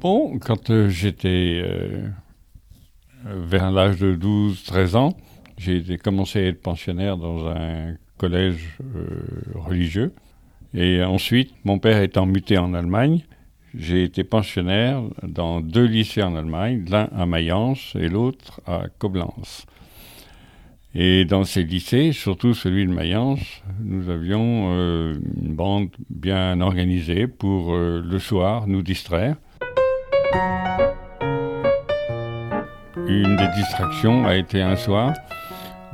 Bon, quand euh, j'étais euh, vers l'âge de 12-13 ans, j'ai commencé à être pensionnaire dans un collège euh, religieux. Et ensuite, mon père étant muté en Allemagne, j'ai été pensionnaire dans deux lycées en Allemagne, l'un à Mayence et l'autre à Koblenz. Et dans ces lycées, surtout celui de Mayence, nous avions une bande bien organisée pour le soir nous distraire. Une des distractions a été un soir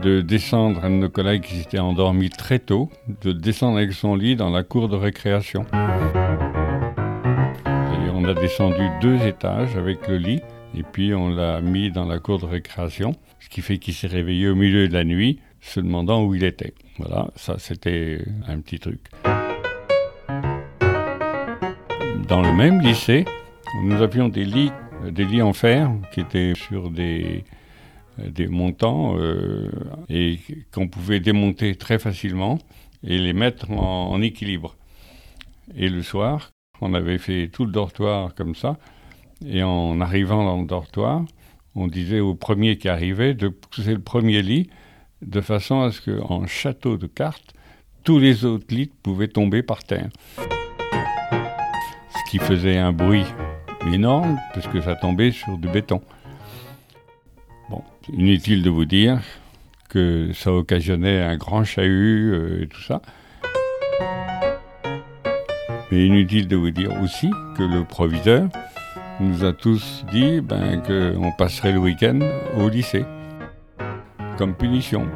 de descendre un de nos collègues qui s'était endormi très tôt, de descendre avec son lit dans la cour de récréation. on a descendu deux étages avec le lit et puis on l'a mis dans la cour de récréation, ce qui fait qu'il s'est réveillé au milieu de la nuit, se demandant où il était. Voilà, ça c'était un petit truc. Dans le même lycée, nous avions des lits, des lits en fer qui étaient sur des, des montants euh, et qu'on pouvait démonter très facilement et les mettre en, en équilibre. Et le soir, on avait fait tout le dortoir comme ça, et en arrivant dans le dortoir, on disait au premier qui arrivait de pousser le premier lit de façon à ce qu'en château de cartes, tous les autres lits pouvaient tomber par terre. Ce qui faisait un bruit énorme puisque ça tombait sur du béton. Bon, inutile de vous dire que ça occasionnait un grand chahut euh, et tout ça. Mais inutile de vous dire aussi que le proviseur nous a tous dit ben, qu'on passerait le week-end au lycée, comme punition.